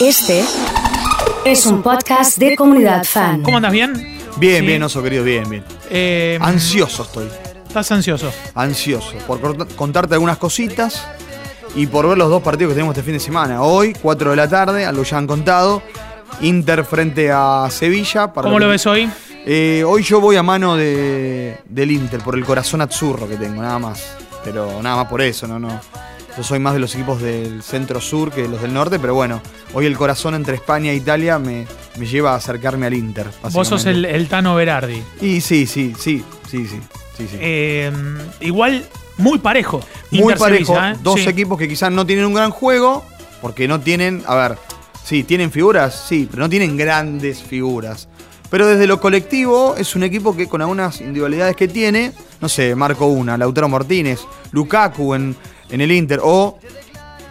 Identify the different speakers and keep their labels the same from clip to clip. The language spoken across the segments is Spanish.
Speaker 1: Este es un podcast de comunidad fan.
Speaker 2: ¿Cómo andas? ¿Bien?
Speaker 3: Bien,
Speaker 2: Sí.
Speaker 3: bien, oso querido, bien, bien.
Speaker 2: Eh,
Speaker 3: Ansioso estoy,
Speaker 2: ¿Estás ansioso?
Speaker 3: ansioso por cort- contarte algunas cositas y por ver los dos partidos que tenemos este fin de semana. Hoy, 4 de la tarde, algo ya han contado. Inter frente a Sevilla. para
Speaker 2: ¿Cómo
Speaker 3: que-
Speaker 2: lo ves hoy?
Speaker 3: Eh, hoy yo voy a mano de, del Inter, por el corazón azzurro que tengo, nada más. Pero nada más por eso, no, no. Yo soy más de los equipos del centro sur que los del norte, pero bueno, hoy el corazón entre España e Italia me, me lleva a acercarme al Inter.
Speaker 2: Vos sos el, el Tano Berardi.
Speaker 3: Y sí, sí, sí, sí, sí. sí, sí.
Speaker 2: Eh, igual, muy parejo.
Speaker 3: Muy
Speaker 2: Inter
Speaker 3: parejo,
Speaker 2: Sevilla, ¿eh?
Speaker 3: dos
Speaker 2: Sí.
Speaker 3: equipos que quizás no tienen un gran juego, porque no tienen, a ver, sí, tienen figuras, sí, pero no tienen grandes figuras. Pero desde lo colectivo es un equipo que con algunas individualidades que tiene, no sé, Marco Una, Lautaro Martínez, Lukaku en, en el Inter, o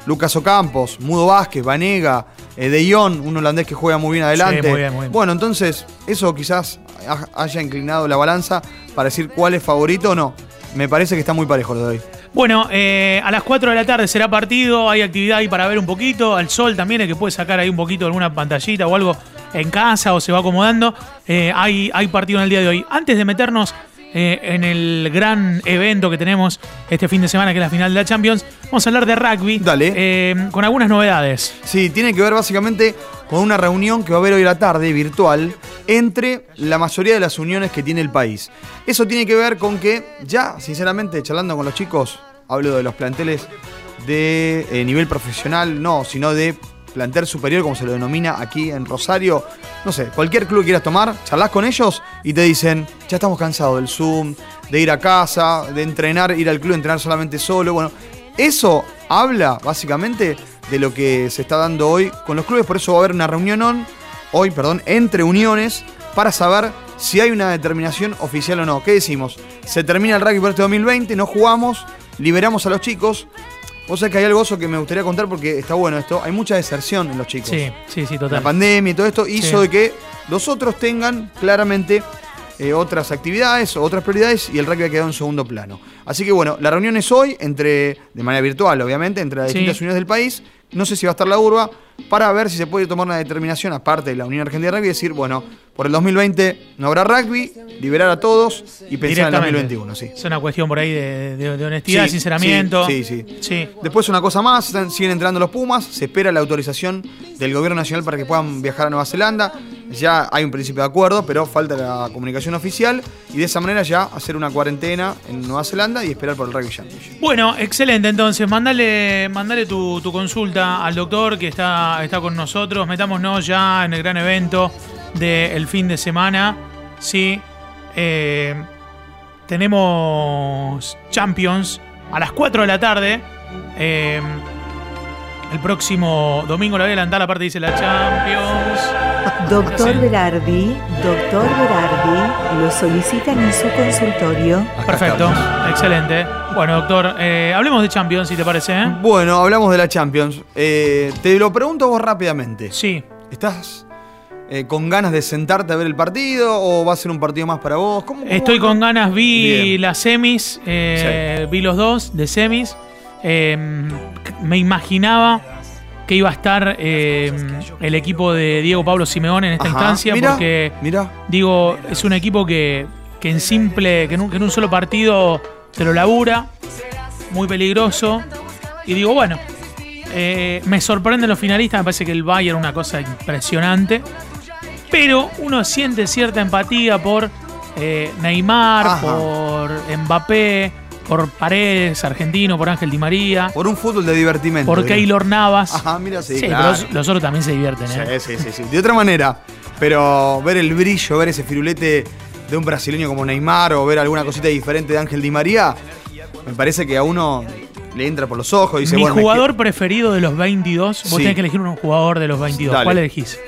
Speaker 3: Lucas Ocampos, Mudo Vázquez, Vanega, eh, De Jong, un holandés que juega muy bien adelante.
Speaker 2: muy bien, muy bien.
Speaker 3: Bueno, entonces eso quizás ha- haya inclinado la balanza para decir cuál es favorito o no. Me parece que está muy parejo lo de hoy.
Speaker 2: Bueno, eh, a las 4 de la tarde será partido, hay actividad ahí para ver un poquito, al sol también, el que puede sacar ahí un poquito alguna pantallita o algo en casa o se va acomodando. Eh, hay, hay partido en el día de hoy. Antes de meternos eh, en el gran evento que tenemos este fin de semana, que es la final de la Champions, vamos a hablar de rugby.
Speaker 3: Dale.
Speaker 2: eh, con algunas novedades.
Speaker 3: Sí, tiene que ver básicamente con una reunión que va a haber hoy a la tarde, virtual, entre la mayoría de las uniones que tiene el país. Eso tiene que ver con que ya, sinceramente, charlando con los chicos, hablo de los planteles de eh, nivel profesional, no, sino de plantel superior, como se lo denomina aquí en Rosario. No sé, cualquier club que quieras tomar, charlas con ellos y te dicen, ya estamos cansados del Zoom, de ir a casa, de entrenar, ir al club, entrenar solamente solo. Bueno, eso habla básicamente de lo que se está dando hoy con los clubes, por eso va a haber una reunión hoy, perdón, entre uniones para saber si hay una determinación oficial o no. ¿Qué decimos? Se termina el rugby por este 2020, no jugamos, liberamos a los chicos. Vos sabés que hay algo que me gustaría contar porque está bueno esto. Hay mucha deserción en los chicos.
Speaker 2: Sí, sí, sí,
Speaker 3: La
Speaker 2: total.
Speaker 3: pandemia y todo esto hizo
Speaker 2: Sí.
Speaker 3: de que los otros tengan claramente eh, otras actividades o otras prioridades y el rugby ha quedado en segundo plano. Así que bueno, la reunión es hoy, entre, de manera virtual obviamente, entre las
Speaker 2: Sí.
Speaker 3: distintas uniones del país. No sé si va a estar la urba, para ver si se puede tomar una determinación, aparte de la Unión Argentina de Rugby, y decir, bueno, por el 2020 no habrá rugby, liberar a todos y pensar en el
Speaker 2: Directamente.
Speaker 3: 2021, sí.
Speaker 2: Es una cuestión por ahí de, de- de honestidad,
Speaker 3: Sí,
Speaker 2: sinceramiento.
Speaker 3: sí, sí, sí. Después una cosa más, siguen entrando los Pumas, se espera la autorización del gobierno nacional para que puedan viajar a Nueva Zelanda. Ya hay un principio de acuerdo, pero falta la comunicación oficial y de esa manera ya hacer una cuarentena en Nueva Zelanda y esperar por el Rugby Championship.
Speaker 2: Bueno, excelente. Entonces, mandale, mandale tu, consulta al doctor que está, está con nosotros. Metámonos ya en el gran evento del fin de semana. Sí. Eh, tenemos Champions a las 4 de la tarde. Eh, el próximo domingo, la voy a adelantar, aparte dice la Champions.
Speaker 4: Doctor. Berardi, doctor Berardi, lo solicitan en su consultorio.
Speaker 2: Perfecto, excelente. Bueno, doctor, eh, hablemos de Champions, si te parece. ¿eh?
Speaker 3: Bueno, hablamos de la Champions. Eh, te lo pregunto vos rápidamente.
Speaker 2: Sí.
Speaker 3: ¿Estás eh, con ganas de sentarte a ver el partido o va a ser un partido más para vos? ¿Cómo- cómo-
Speaker 2: Estoy con ganas, vi
Speaker 3: Bien.
Speaker 2: las semis, eh, vi los dos de semis. Eh, me imaginaba que iba a estar eh, el equipo de Diego Pablo Simeone en esta
Speaker 3: Ajá.
Speaker 2: instancia, porque
Speaker 3: mirá.
Speaker 2: digo, es un equipo que, que en simple, que en, un, que en un solo partido te lo labura, muy peligroso. Y digo, bueno, eh, me sorprenden los finalistas, me parece que el Bayern es una cosa impresionante. Pero uno siente cierta empatía por eh, Neymar,
Speaker 3: Ajá.
Speaker 2: por Mbappé, por Paredes, argentino, por Ángel Di María,
Speaker 3: Por un fútbol de divertimento.
Speaker 2: por. Keylor Navas.
Speaker 3: Ajá, mira, sí,
Speaker 2: Sí,
Speaker 3: claro.
Speaker 2: pero los, otros también se divierten, ¿eh?
Speaker 3: Sí, sí, sí, sí. De otra manera. Pero ver el brillo, ver ese firulete de un brasileño como Neymar o ver alguna cosita diferente de Ángel Di María, me parece que a uno le entra por los ojos y dice,
Speaker 2: Mi
Speaker 3: bueno, me
Speaker 2: jugador preferido de los 22, vos
Speaker 3: Sí.
Speaker 2: tenés que elegir un jugador de los 22.
Speaker 3: Dale.
Speaker 2: ¿Cuál elegís?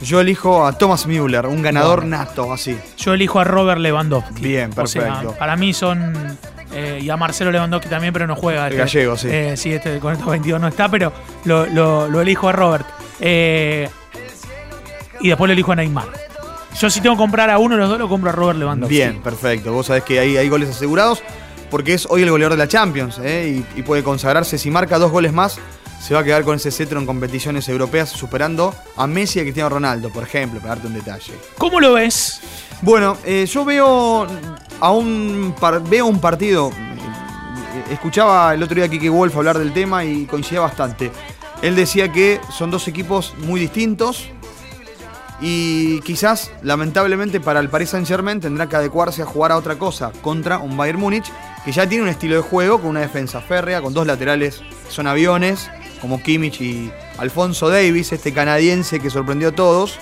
Speaker 3: yo elijo a Thomas Müller, un ganador nato, así.
Speaker 2: Yo elijo a Robert Lewandowski.
Speaker 3: Bien,
Speaker 2: O sea,
Speaker 3: perfecto.
Speaker 2: para mí son. Eh, y a Marcelo Lewandowski también, pero no juega.
Speaker 3: El gallego, sí.
Speaker 2: Eh, sí, este con estos 22 no está, pero lo, lo- lo elijo a Robert. Eh, y después lo elijo a Neymar. Yo si tengo que comprar a uno de los dos, lo compro a Robert Lewandowski.
Speaker 3: Bien, perfecto. Vos sabés que ahí hay goles asegurados porque es hoy el goleador de la Champions ¿eh? y, y puede consagrarse. Si marca dos goles más, se va a quedar con ese cetro en competiciones europeas, superando a Messi y a Cristiano Ronaldo, por ejemplo, para darte un detalle.
Speaker 2: ¿Cómo lo ves?
Speaker 3: Bueno, eh, yo veo a un veo un partido. Escuchaba el otro día a Kike Wolf hablar del tema y coincidía bastante. Él decía que son dos equipos muy distintos y quizás, lamentablemente, para el Paris Saint Germain tendrá que adecuarse a jugar a otra cosa contra un Bayern Múnich que ya tiene un estilo de juego con una defensa férrea, con dos laterales que son aviones, como Kimmich y Alfonso Davis, este canadiense que sorprendió a todos.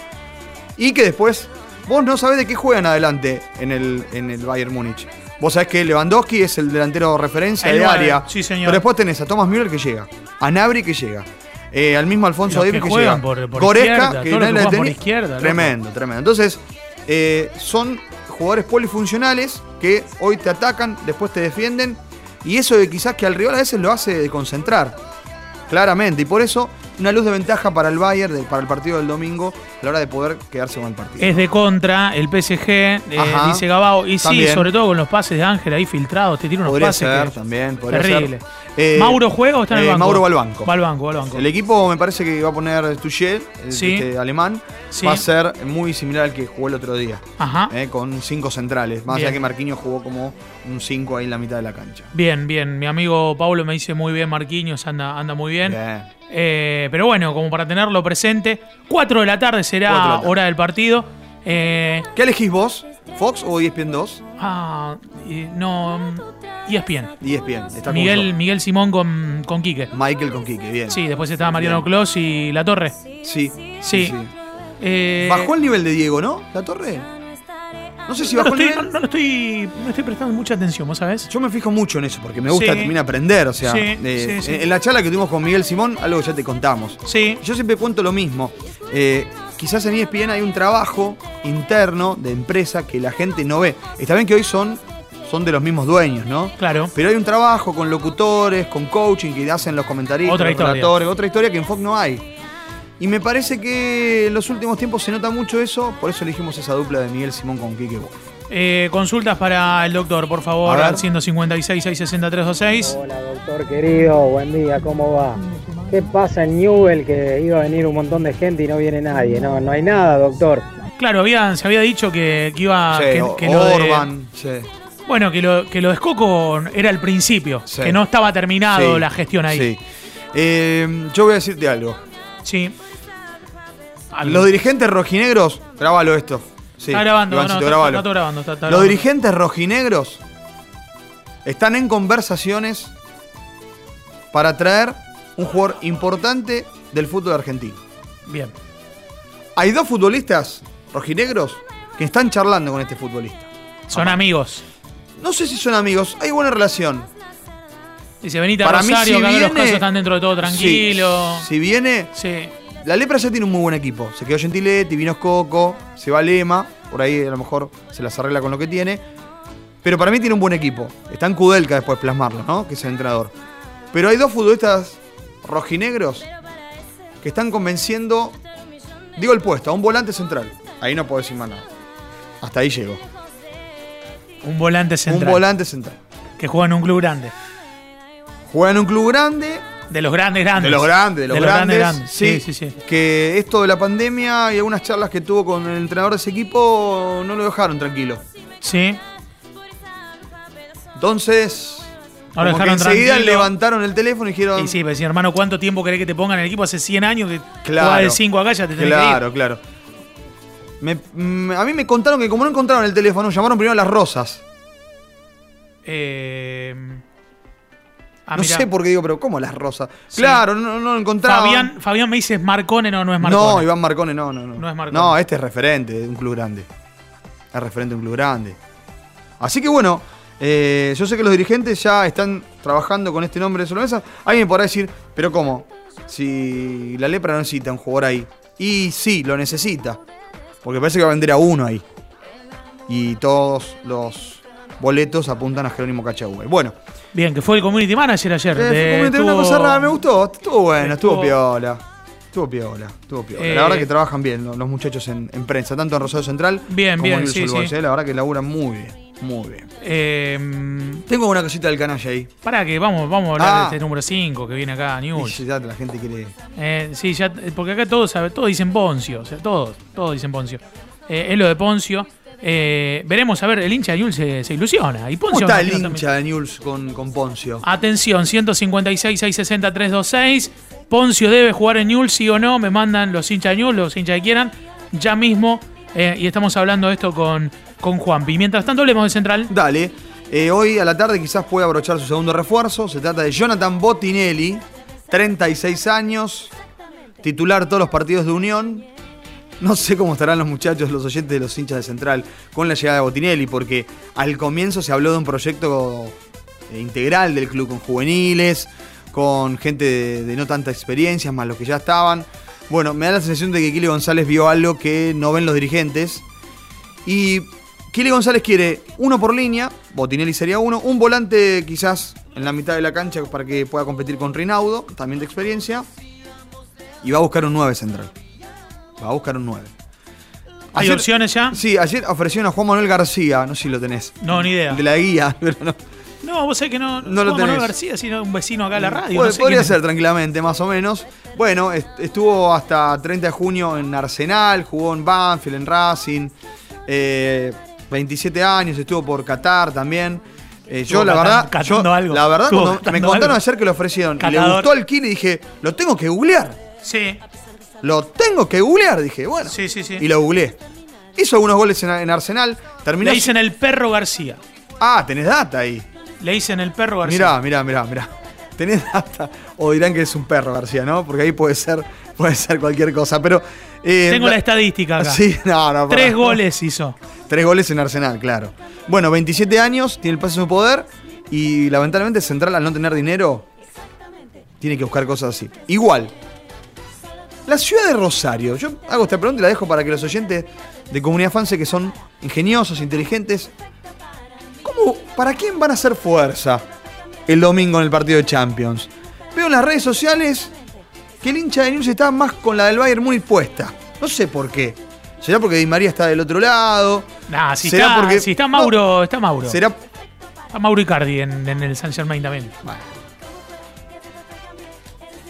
Speaker 3: Y que después vos no sabés de qué juegan adelante en el, en el Bayern Múnich. Vos sabés que Lewandowski es el delantero referencia
Speaker 2: El
Speaker 3: de área.
Speaker 2: sí, señor.
Speaker 3: Pero después tenés a Thomas Müller que llega, a Nabri que llega, eh, al mismo Alfonso
Speaker 2: Los
Speaker 3: Davis
Speaker 2: que
Speaker 3: que, llega.
Speaker 2: por- por
Speaker 3: que nadie la tenía.
Speaker 2: izquierda, loco.
Speaker 3: Tremendo, tremendo. Entonces, eh, son jugadores polifuncionales que hoy te atacan, después te defienden. Y eso de quizás que al rival a veces lo hace de concentrar. Claramente. Y por eso, una luz de ventaja para el Bayern, de- para el partido del domingo, a la hora de poder quedarse con el partido.
Speaker 2: Es de contra el PSG, eh, dice Gabao. Y sí, sobre todo con los pases de Ángel ahí filtrados, te tira unos
Speaker 3: Podría
Speaker 2: pases
Speaker 3: ser
Speaker 2: que-
Speaker 3: también, podría
Speaker 2: terrible.
Speaker 3: ser. Eh,
Speaker 2: ¿Mauro juega o está en el
Speaker 3: eh,
Speaker 2: banco?
Speaker 3: Mauro va al banco.
Speaker 2: Va al banco, va al banco.
Speaker 3: El equipo me parece que va a poner Tuchel, el
Speaker 2: Sí.
Speaker 3: este alemán.
Speaker 2: Sí.
Speaker 3: Va a ser muy similar al que jugó el otro día.
Speaker 2: Ajá.
Speaker 3: con cinco centrales. Más allá que Marquinhos jugó como un 5 ahí en la mitad de la cancha.
Speaker 2: Bien, bien. Mi amigo Paulo me dice muy bien, Marquinhos anda, anda muy bien.
Speaker 3: Bien.
Speaker 2: Eh, pero bueno, como para tenerlo presente, 4 de la tarde será
Speaker 3: Cuatro de la tarde.
Speaker 2: hora del partido. Eh,
Speaker 3: ¿Qué elegís vos? ¿Fox o ESPN 2?
Speaker 2: ah, no, mm, ESPN.
Speaker 3: ESPN. Está
Speaker 2: Miguel. Miguel Simón con, con Quique.
Speaker 3: Michael con Quique, bien.
Speaker 2: Sí, después estaba Mariano
Speaker 3: Bien.
Speaker 2: Clos y La Torre.
Speaker 3: Sí.
Speaker 2: Sí. Eh,
Speaker 3: Bajó el nivel de Diego, ¿no? La torre. No sé si
Speaker 2: no,
Speaker 3: bajó
Speaker 2: lo
Speaker 3: el
Speaker 2: estoy,
Speaker 3: nivel.
Speaker 2: no, no estoy, no estoy prestando mucha atención, ¿vos sabés?
Speaker 3: Yo me fijo mucho en eso porque me gusta
Speaker 2: Sí.
Speaker 3: también aprender. O sea,
Speaker 2: Sí,
Speaker 3: eh,
Speaker 2: sí,
Speaker 3: en la charla que tuvimos con Miguel Simón, algo ya te contamos.
Speaker 2: Sí,
Speaker 3: Yo siempre cuento lo mismo. Eh, quizás en ESPN hay un trabajo interno de empresa que la gente no ve. Está bien que hoy son, son de los mismos dueños, ¿no?
Speaker 2: claro.
Speaker 3: Pero hay un trabajo con locutores, con coaching que hacen los comentaristas,
Speaker 2: Otra
Speaker 3: los
Speaker 2: historia.
Speaker 3: otra historia que en Fox no hay. Y me parece que en los últimos tiempos se nota mucho eso, por eso elegimos esa dupla de Miguel Simón con Quique Wolf.
Speaker 2: Eh, consultas para el doctor, por favor, al 156 660 326.
Speaker 5: Hola doctor querido, buen día, ¿cómo va? ¿Qué pasa en Newell que iba a venir un montón de gente y no viene nadie? No, no hay nada, doctor.
Speaker 2: Claro, había, se había dicho que, que iba.
Speaker 3: Sí,
Speaker 2: que, que lo de-
Speaker 3: Orban, sí.
Speaker 2: bueno, que lo, que lo de Escoco era el principio,
Speaker 3: Sí.
Speaker 2: que no estaba terminado
Speaker 3: Sí,
Speaker 2: la gestión ahí.
Speaker 3: Sí. Eh, yo voy a decirte algo.
Speaker 2: Sí. Algo.
Speaker 3: Los dirigentes rojinegros, grabalo esto. Sí,
Speaker 2: está grabando, no, está, está
Speaker 3: Los dirigentes rojinegros están en conversaciones para traer un jugador importante del fútbol argentino.
Speaker 2: Bien.
Speaker 3: Hay dos futbolistas rojinegros que están charlando con este futbolista.
Speaker 2: Son amigos.
Speaker 3: No sé si son amigos, hay buena relación.
Speaker 2: Dice Benita
Speaker 3: Para mí,
Speaker 2: Rosario,
Speaker 3: si
Speaker 2: que acá los
Speaker 3: viene-
Speaker 2: casos están dentro de todo tranquilo.
Speaker 3: Sí, si viene,
Speaker 2: Sí.
Speaker 3: La Lepra ya tiene un muy buen equipo. Se quedó Gentiletti, vino Coco, se va Lema, por ahí a lo mejor se las arregla con lo que tiene. Pero para mí tiene un buen equipo. Está en Kudelka después plasmarlo, ¿no? Que es el entrenador. Pero hay dos futbolistas rojinegros que están convenciendo, digo el puesto, a un volante central. Ahí no puedo decir más nada. Hasta ahí llego.
Speaker 2: Un volante central.
Speaker 3: Un volante central.
Speaker 2: que juega en un club grande.
Speaker 3: Juega en un club grande,
Speaker 2: De los grandes grandes.
Speaker 3: de los grandes, de los grandes.
Speaker 2: grandes. Sí, sí, sí.
Speaker 3: Que esto de la pandemia y algunas charlas que tuvo con el entrenador de ese equipo no lo dejaron tranquilo.
Speaker 2: Sí.
Speaker 3: Entonces,
Speaker 2: Ahora
Speaker 3: como que enseguida
Speaker 2: tranquilo.
Speaker 3: levantaron el teléfono y dijeron,
Speaker 2: Y sí, pero si hermano, ¿cuánto tiempo querés que te pongan en el equipo? Hace 100 años que
Speaker 3: Claro.
Speaker 2: de 5 acá, ya te tenés
Speaker 3: claro, claro. Me- mm, a mí me contaron que como no encontraron el teléfono, llamaron primero a las rosas.
Speaker 2: Eh, ah,
Speaker 3: no
Speaker 2: mirá.
Speaker 3: sé por qué digo, pero ¿cómo las rosas?
Speaker 2: Sí.
Speaker 3: Claro, no, no lo encontraban.
Speaker 2: Fabián, Fabián me dice, ¿es Marcone? No, no es Marcone.
Speaker 3: No, Iván Marcone, no, no, no.
Speaker 2: No es Marcone.
Speaker 3: No, este es referente de un club grande. Es referente de un club grande. Así que bueno, eh, yo sé que los dirigentes ya están trabajando con este nombre de Solomesa. Alguien podrá decir, pero ¿cómo? Si la lepra no necesita un jugador ahí. Y sí, lo necesita. Porque parece que va a vender a uno ahí. Y todos los boletos apuntan a Jerónimo Cachagüe. Bueno,
Speaker 2: Bien, que fue el community manager ayer.
Speaker 3: eh,
Speaker 2: de-
Speaker 3: fue como una
Speaker 2: estuvo-
Speaker 3: cosa rara, me gustó. Estuvo bueno, estuvo,
Speaker 2: Estuvo-
Speaker 3: piola. Estuvo piola, estuvo piola.
Speaker 2: Eh,
Speaker 3: la verdad que trabajan bien los, los muchachos en, en prensa, tanto en Rosario Central
Speaker 2: Bien,
Speaker 3: como
Speaker 2: bien,
Speaker 3: en
Speaker 2: sí,
Speaker 3: Boys,
Speaker 2: sí.
Speaker 3: eh, La verdad que laburan muy bien. Muy bien.
Speaker 2: Eh,
Speaker 3: Tengo una cosita del canalla ahí.
Speaker 2: para que vamos, vamos a hablar
Speaker 3: Ah.
Speaker 2: de este número 5 que viene acá, News.
Speaker 3: ya la gente quiere.
Speaker 2: Eh, sí, ya, porque acá todos, todos dicen Poncio, o sea, todos, todos dicen Poncio. Eh, es lo de Poncio. Eh, veremos, a ver, el hincha de Newell's se, se ilusiona. Y
Speaker 3: ¿Cómo está el hincha de Newell's con, con Poncio?
Speaker 2: Atención, 156 660 326. Poncio debe jugar en Newell's, sí o no. Me mandan los hinchas de Newell's, los hinchas que quieran, ya mismo. Eh, y estamos hablando de esto con, con Juanpi. Mientras tanto, hablemos de Central.
Speaker 3: Dale. Eh, hoy a la tarde quizás pueda abrochar su segundo refuerzo. Se trata de Jonathan Botinelli, 36 años, titular todos los partidos de Unión. No sé cómo estarán los muchachos, los oyentes de los hinchas de Central con la llegada de Botinelli, porque al comienzo se habló de un proyecto eh, integral del club con juveniles, con gente de, no tanta experiencia, más los que ya estaban. Bueno, me da la sensación de que Kili González vio algo que no ven los dirigentes. Y Kili González quiere uno por línea, Botinelli sería uno, un volante quizás en la mitad de la cancha para que pueda competir con Rinaudo, también de experiencia. Y va a buscar un 9 central. Va a buscar un 9.
Speaker 2: ¿Hay opciones ya?
Speaker 3: Sí, ayer ofrecieron a Juan Manuel García, no sé si lo tenés.
Speaker 2: No, ni idea.
Speaker 3: De la guía, pero no.
Speaker 2: No, vos sabés que no.
Speaker 3: No lo
Speaker 2: Juan Manuel. García, sino un vecino acá a la radio. No sé
Speaker 3: podría ser tranquilamente, más o menos. Bueno, est- estuvo hasta 30 de junio en Arsenal, jugó en Banfield, en Racing. eh, 27 años, estuvo por Qatar también. Eh, yo, la verdad, yo,
Speaker 2: algo.
Speaker 3: la verdad, cuando me contaron
Speaker 2: algo.
Speaker 3: ayer que lo ofrecieron y le gustó el kill y dije, lo tengo que googlear.
Speaker 2: Sí,
Speaker 3: Lo tengo que googlear, dije, bueno.
Speaker 2: sí, sí. sí.
Speaker 3: Y lo googleé. Hizo algunos goles en, en Arsenal. Terminó.
Speaker 2: Le dicen el perro García.
Speaker 3: Ah, tenés data ahí.
Speaker 2: Le dicen el perro García.
Speaker 3: Mirá, mirá, mirá, mirá. Tenés data. O dirán que es un perro, García, ¿no? Porque ahí puede ser, puede ser cualquier cosa. Pero. eh,
Speaker 2: Tengo la estadística acá.
Speaker 3: Sí, no, no.
Speaker 2: Tres goles hizo.
Speaker 3: Tres goles en Arsenal, claro. Bueno, 27 años, tiene el pase en su poder. Y lamentablemente Central, al no tener dinero, tiene que buscar cosas así. Igual. La ciudad de Rosario. Yo hago esta pregunta y la dejo para que los oyentes de Comunidad Fanse, que son ingeniosos, inteligentes. ¿Cómo, ¿Para quién van a hacer fuerza el domingo en el partido de Champions? Veo en las redes sociales que el hincha de News está más con la del Bayern muy puesta. No sé por qué. ¿Será porque Di María está del otro lado?
Speaker 2: Nah, si
Speaker 3: ¿Será
Speaker 2: está,
Speaker 3: porque-
Speaker 2: si está Mauro, está Mauro.
Speaker 3: ¿Será
Speaker 2: Está Mauro Icardi en, en el San Germain también.
Speaker 3: Bueno.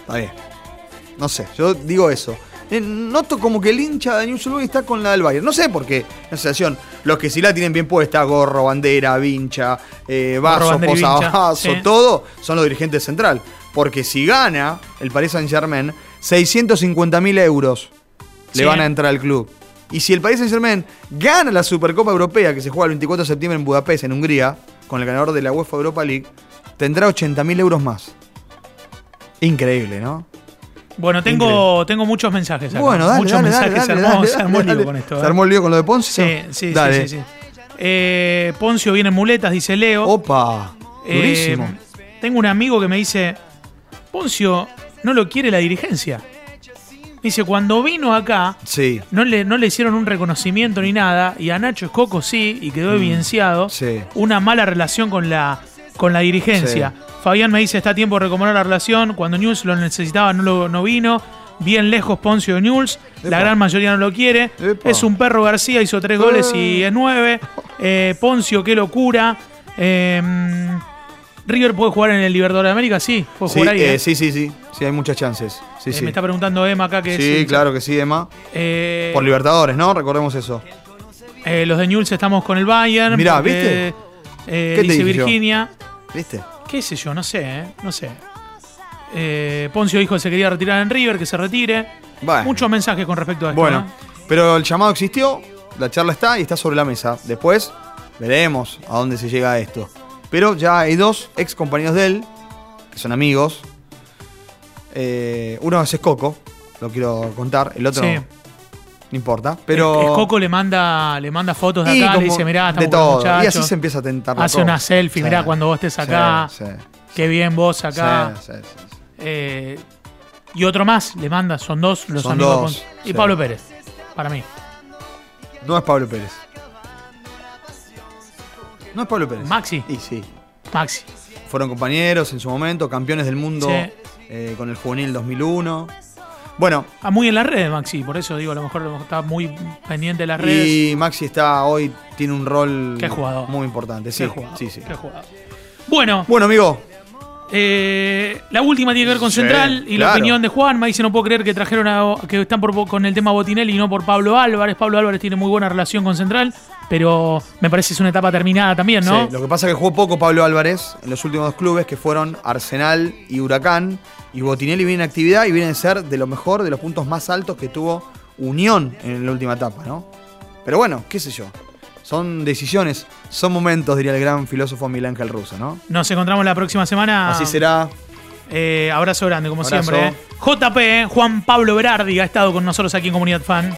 Speaker 3: Está bien. No sé, yo digo eso. Eh, Noto como que el hincha de News está con la del Bayern. No sé por qué. La sensación. Los que sí la tienen bien puesta, gorro, bandera, vincha, eh, vaso,
Speaker 2: vincha, sí.
Speaker 3: todo, son los dirigentes central. Porque si gana el Paris Saint Germain, 650 mil euros
Speaker 2: Sí.
Speaker 3: le van a entrar al club. Y si el Paris Saint Germain gana la Supercopa Europea, que se juega el 24 de septiembre en Budapest, en Hungría, con el ganador de la UEFA Europa League, tendrá 80 mil euros más. Increíble, ¿no?
Speaker 2: Bueno, tengo, tengo muchos mensajes acá.
Speaker 3: Bueno, dale,
Speaker 2: muchos
Speaker 3: dale,
Speaker 2: mensajes.
Speaker 3: dale,
Speaker 2: se armó, se armó lío con esto.
Speaker 3: ¿Se
Speaker 2: ¿eh?
Speaker 3: armó el lío con lo de Poncio?
Speaker 2: Sí, sí,
Speaker 3: Dale.
Speaker 2: sí, sí, sí. Eh, Poncio viene en muletas, dice Leo.
Speaker 3: Opa,
Speaker 2: Eh,
Speaker 3: durísimo.
Speaker 2: tengo un amigo que me dice, Poncio no lo quiere la dirigencia. Dice, cuando vino acá,
Speaker 3: sí,
Speaker 2: no le, no le hicieron un reconocimiento ni nada, y a Nacho Escoco sí, y quedó evidenciado
Speaker 3: Mm, sí.
Speaker 2: una mala relación con la, con la dirigencia. Fabián me dice, está a tiempo de recomponer la relación, cuando News lo necesitaba no, lo, no vino, bien lejos Poncio de News, la gran mayoría no lo quiere,
Speaker 3: Epa.
Speaker 2: es un perro García, hizo tres goles y
Speaker 3: Eh.
Speaker 2: es nueve, Eh, Poncio, qué locura. Eh, River puede jugar en el Libertadores de América, sí, puede
Speaker 3: Sí,
Speaker 2: jugar ahí.
Speaker 3: eh, sí, sí, sí. Sí, hay muchas chances. Sí, sí.
Speaker 2: Me está preguntando Emma acá que
Speaker 3: Sí,
Speaker 2: es-
Speaker 3: claro que sí, Emma. Por Libertadores, ¿no? Recordemos eso.
Speaker 2: eh, los de Newell's estamos con el Bayern.
Speaker 3: Mirá,
Speaker 2: porque,
Speaker 3: ¿viste?
Speaker 2: Eh,
Speaker 3: ¿Qué te
Speaker 2: dice
Speaker 3: dije yo?
Speaker 2: Virginia.
Speaker 3: ¿Viste?
Speaker 2: ¿Qué sé yo? No sé, ¿eh? No sé. Eh, Poncio dijo que se quería retirar en River, que se retire.
Speaker 3: Bueno.
Speaker 2: Muchos mensajes con respecto a esto.
Speaker 3: Bueno,
Speaker 2: ¿no?
Speaker 3: pero el llamado existió, la charla está y está sobre la mesa. Después veremos a dónde se llega esto. Pero ya hay dos ex compañeros de él, que son amigos. Eh, uno es Coco, lo quiero contar. El otro
Speaker 2: Sí.
Speaker 3: no importa. Pero.
Speaker 2: Es- Escoco le manda, le manda fotos de
Speaker 3: Y
Speaker 2: acá, le dice, mirá,
Speaker 3: de
Speaker 2: estamos con
Speaker 3: todo.
Speaker 2: los
Speaker 3: Y así se empieza a tentar
Speaker 2: Hace una selfie,
Speaker 3: Sí.
Speaker 2: mirá, cuando vos estés acá.
Speaker 3: Sí, sí,
Speaker 2: Qué bien vos acá.
Speaker 3: sí, sí, sí.
Speaker 2: Eh, y otro más le manda, son dos los
Speaker 3: Son
Speaker 2: amigos. de
Speaker 3: dos,
Speaker 2: Poncio. Y. Pablo Pérez, para mí.
Speaker 3: No es Pablo Pérez. No es Pablo Pérez.
Speaker 2: Maxi.
Speaker 3: Y sí.
Speaker 2: Maxi.
Speaker 3: Fueron compañeros en su momento, campeones del mundo eh, con el juvenil 2001. Bueno,
Speaker 2: Ah, muy en las redes, Maxi, por eso digo, a lo mejor está muy pendiente de las redes.
Speaker 3: y Maxi está hoy, tiene un rol
Speaker 2: Qué jugador.
Speaker 3: muy importante. Sí,
Speaker 2: Qué jugador,
Speaker 3: sí, sí.
Speaker 2: qué jugador. Bueno,
Speaker 3: Bueno, amigo,
Speaker 2: eh, la última tiene que ver con
Speaker 3: Sí,
Speaker 2: Central y la opinión de Juan. Me dice, no puedo creer que trajeron a, que están por, con el tema Botinelli y no por Pablo Álvarez. Pablo Álvarez tiene muy buena relación con Central, pero me parece que es una etapa terminada también, ¿no?
Speaker 3: Sí, lo que pasa es que jugó poco Pablo Álvarez en los últimos dos clubes que fueron Arsenal y Huracán. Y Botinelli viene en actividad y viene a ser de lo mejor, de los puntos más altos que tuvo Unión en la última etapa, ¿no? Pero bueno, qué sé yo. Son decisiones, son momentos, diría el gran filósofo Miguel Ángel Russo, ¿no?
Speaker 2: Nos encontramos la próxima semana.
Speaker 3: Así será.
Speaker 2: Eh, abrazo grande, como
Speaker 3: Abrazo.
Speaker 2: siempre. eh. JP, Juan Pablo Berardi, ha estado con nosotros aquí en Comunidad Fan.